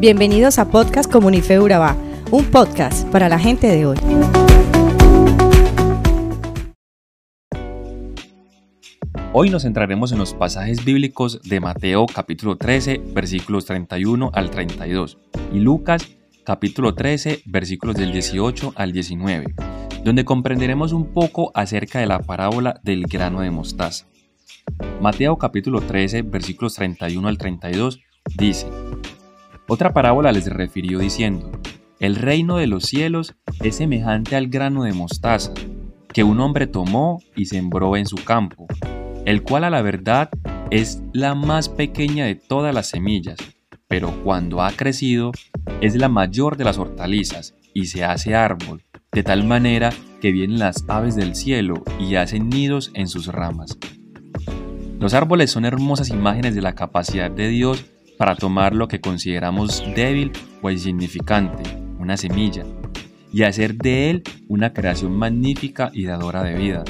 Bienvenidos a Podcast Comunife Urabá, un podcast para la gente de hoy. Hoy nos centraremos en los pasajes bíblicos de Mateo capítulo 13 versículos 31 al 32 y Lucas capítulo 13 versículos del 18 al 19, donde comprenderemos un poco acerca de la parábola del grano de mostaza. Mateo capítulo 13 versículos 31 al 32 dice, otra parábola les refirió diciendo, El reino de los cielos es semejante al grano de mostaza, que un hombre tomó y sembró en su campo, el cual a la verdad es la más pequeña de todas las semillas, pero cuando ha crecido es la mayor de las hortalizas y se hace árbol, de tal manera que vienen las aves del cielo y hacen nidos en sus ramas. Los árboles son hermosas imágenes de la capacidad de Dios para tomar lo que consideramos débil o insignificante, una semilla, y hacer de él una creación magnífica y dadora de vida.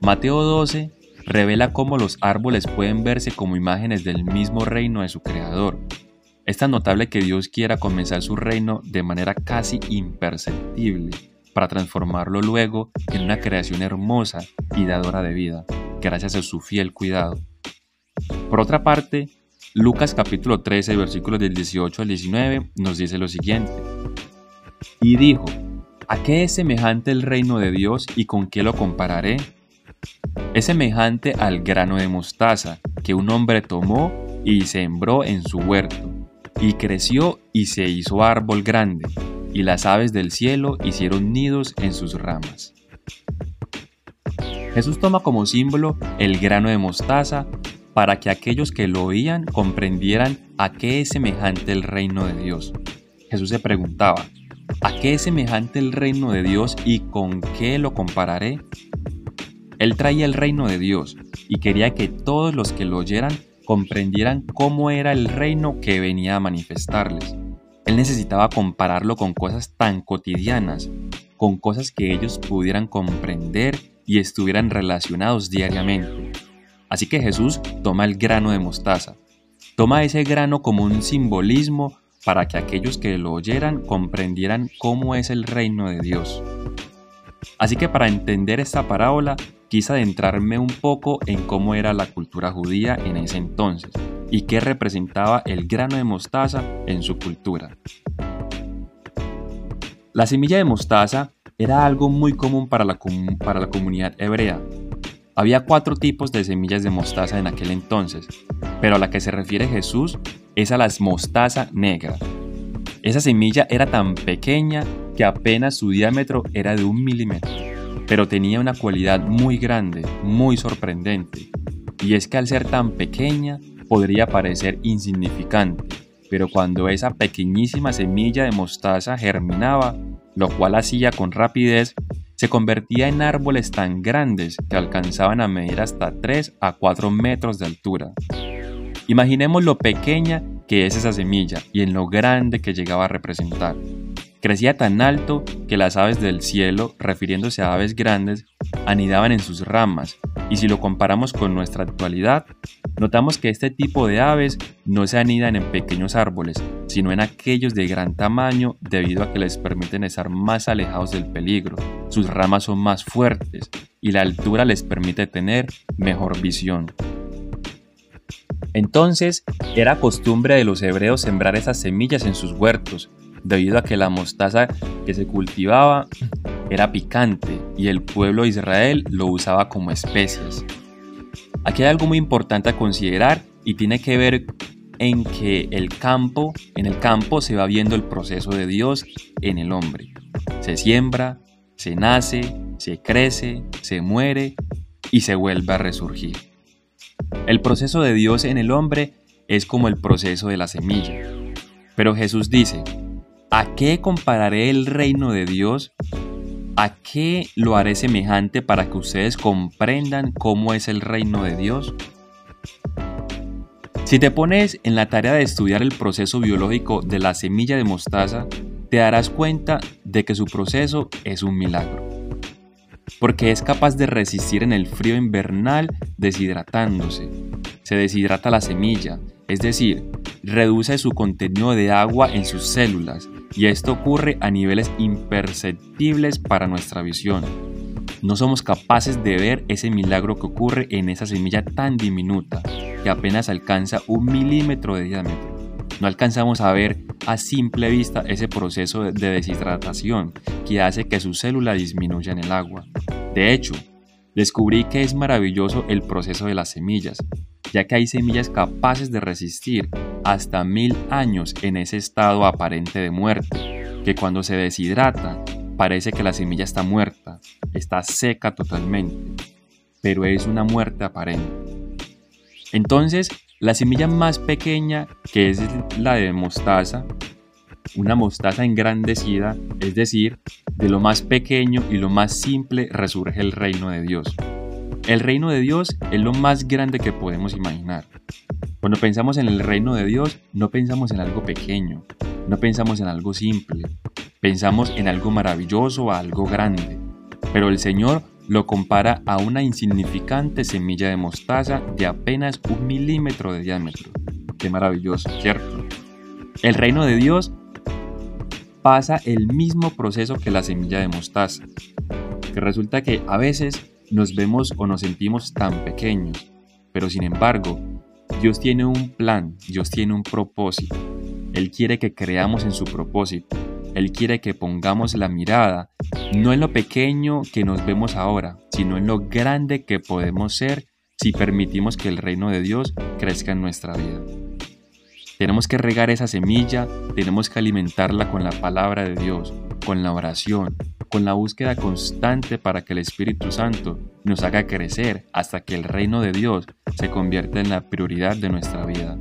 Mateo 12 revela cómo los árboles pueden verse como imágenes del mismo reino de su creador. Es tan notable que Dios quiera comenzar su reino de manera casi imperceptible, para transformarlo luego en una creación hermosa y dadora de vida, gracias a su fiel cuidado. Por otra parte, Lucas capítulo 13, versículos del 18 al 19 nos dice lo siguiente. Y dijo, ¿a qué es semejante el reino de Dios y con qué lo compararé? Es semejante al grano de mostaza que un hombre tomó y sembró en su huerto, y creció y se hizo árbol grande, y las aves del cielo hicieron nidos en sus ramas. Jesús toma como símbolo el grano de mostaza para que aquellos que lo oían comprendieran a qué es semejante el reino de Dios. Jesús se preguntaba, ¿a qué es semejante el reino de Dios y con qué lo compararé? Él traía el reino de Dios y quería que todos los que lo oyeran comprendieran cómo era el reino que venía a manifestarles. Él necesitaba compararlo con cosas tan cotidianas, con cosas que ellos pudieran comprender y estuvieran relacionados diariamente. Así que Jesús toma el grano de mostaza. Toma ese grano como un simbolismo para que aquellos que lo oyeran comprendieran cómo es el reino de Dios. Así que para entender esta parábola quise adentrarme un poco en cómo era la cultura judía en ese entonces y qué representaba el grano de mostaza en su cultura. La semilla de mostaza era algo muy común para la, para la comunidad hebrea había cuatro tipos de semillas de mostaza en aquel entonces, pero a la que se refiere Jesús es a la mostaza negra. Esa semilla era tan pequeña que apenas su diámetro era de un milímetro, pero tenía una cualidad muy grande, muy sorprendente, y es que al ser tan pequeña podría parecer insignificante, pero cuando esa pequeñísima semilla de mostaza germinaba, lo cual hacía con rapidez, se convertía en árboles tan grandes que alcanzaban a medir hasta 3 a 4 metros de altura. Imaginemos lo pequeña que es esa semilla y en lo grande que llegaba a representar. Crecía tan alto que las aves del cielo, refiriéndose a aves grandes, anidaban en sus ramas, y si lo comparamos con nuestra actualidad, notamos que este tipo de aves no se anidan en pequeños árboles, sino en aquellos de gran tamaño debido a que les permiten estar más alejados del peligro, sus ramas son más fuertes y la altura les permite tener mejor visión. Entonces, era costumbre de los hebreos sembrar esas semillas en sus huertos, debido a que la mostaza que se cultivaba era picante y el pueblo de Israel lo usaba como especias. Aquí hay algo muy importante a considerar y tiene que ver en que el campo, en el campo se va viendo el proceso de Dios en el hombre. Se siembra, se nace, se crece, se muere y se vuelve a resurgir. El proceso de Dios en el hombre es como el proceso de la semilla. Pero Jesús dice, ¿A qué compararé el reino de Dios? ¿A qué lo haré semejante para que ustedes comprendan cómo es el reino de Dios? Si te pones en la tarea de estudiar el proceso biológico de la semilla de mostaza, te darás cuenta de que su proceso es un milagro. Porque es capaz de resistir en el frío invernal deshidratándose. Se deshidrata la semilla, es decir, reduce su contenido de agua en sus células y esto ocurre a niveles imperceptibles para nuestra visión. No somos capaces de ver ese milagro que ocurre en esa semilla tan diminuta que apenas alcanza un milímetro de diámetro. No alcanzamos a ver a simple vista ese proceso de deshidratación que hace que su célula disminuya en el agua. De hecho, descubrí que es maravilloso el proceso de las semillas, ya que hay semillas capaces de resistir hasta mil años en ese estado aparente de muerte, que cuando se deshidrata parece que la semilla está muerta, está seca totalmente, pero es una muerte aparente. Entonces, la semilla más pequeña, que es la de mostaza, una mostaza engrandecida, es decir, de lo más pequeño y lo más simple resurge el reino de Dios. El reino de Dios es lo más grande que podemos imaginar. Cuando pensamos en el reino de Dios, no pensamos en algo pequeño, no pensamos en algo simple, pensamos en algo maravilloso, algo grande. Pero el Señor lo compara a una insignificante semilla de mostaza de apenas un milímetro de diámetro. Qué maravilloso, ¿cierto? El reino de Dios pasa el mismo proceso que la semilla de mostaza, que resulta que a veces nos vemos o nos sentimos tan pequeños, pero sin embargo, Dios tiene un plan, Dios tiene un propósito. Él quiere que creamos en su propósito. Él quiere que pongamos la mirada no en lo pequeño que nos vemos ahora, sino en lo grande que podemos ser si permitimos que el reino de Dios crezca en nuestra vida. Tenemos que regar esa semilla, tenemos que alimentarla con la palabra de Dios, con la oración, con la búsqueda constante para que el Espíritu Santo nos haga crecer hasta que el reino de Dios se convierta en la prioridad de nuestra vida.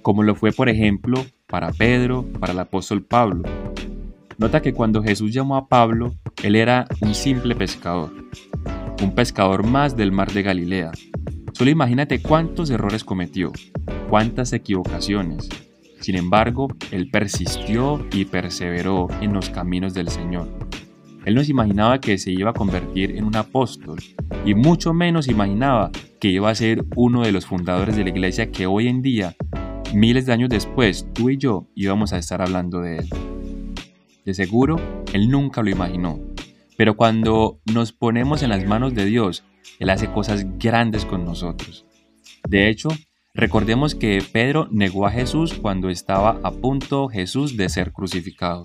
Como lo fue, por ejemplo, para Pedro, para el apóstol Pablo. Nota que cuando Jesús llamó a Pablo, él era un simple pescador, un pescador más del mar de Galilea. Solo imagínate cuántos errores cometió, cuántas equivocaciones. Sin embargo, él persistió y perseveró en los caminos del Señor. Él no se imaginaba que se iba a convertir en un apóstol y mucho menos imaginaba que iba a ser uno de los fundadores de la iglesia que hoy en día Miles de años después, tú y yo íbamos a estar hablando de él. De seguro, él nunca lo imaginó. Pero cuando nos ponemos en las manos de Dios, Él hace cosas grandes con nosotros. De hecho, recordemos que Pedro negó a Jesús cuando estaba a punto Jesús de ser crucificado,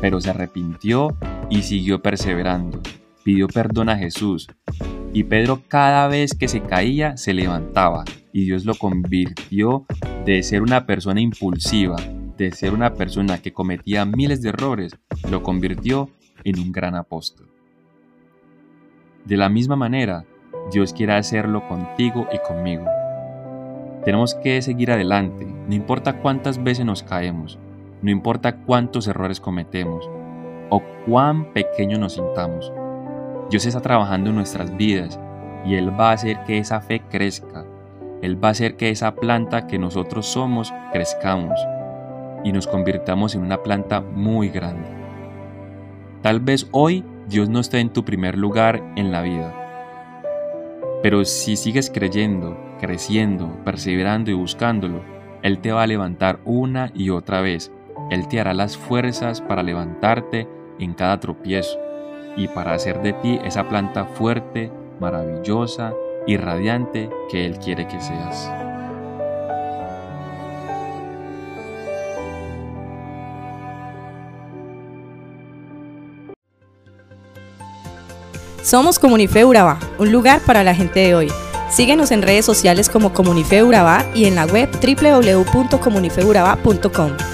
pero se arrepintió y siguió perseverando. Pidió perdón a Jesús. Y Pedro cada vez que se caía se levantaba y Dios lo convirtió de ser una persona impulsiva, de ser una persona que cometía miles de errores, lo convirtió en un gran apóstol. De la misma manera, Dios quiere hacerlo contigo y conmigo. Tenemos que seguir adelante, no importa cuántas veces nos caemos, no importa cuántos errores cometemos o cuán pequeños nos sintamos. Dios está trabajando en nuestras vidas y Él va a hacer que esa fe crezca, él va a hacer que esa planta que nosotros somos crezcamos y nos convirtamos en una planta muy grande. Tal vez hoy Dios no esté en tu primer lugar en la vida, pero si sigues creyendo, creciendo, perseverando y buscándolo, Él te va a levantar una y otra vez. Él te hará las fuerzas para levantarte en cada tropiezo y para hacer de ti esa planta fuerte, maravillosa y radiante que Él quiere que seas. Somos Comunife Urabá, un lugar para la gente de hoy. Síguenos en redes sociales como Comunife Urabá y en la web www.comunifeurabá.com.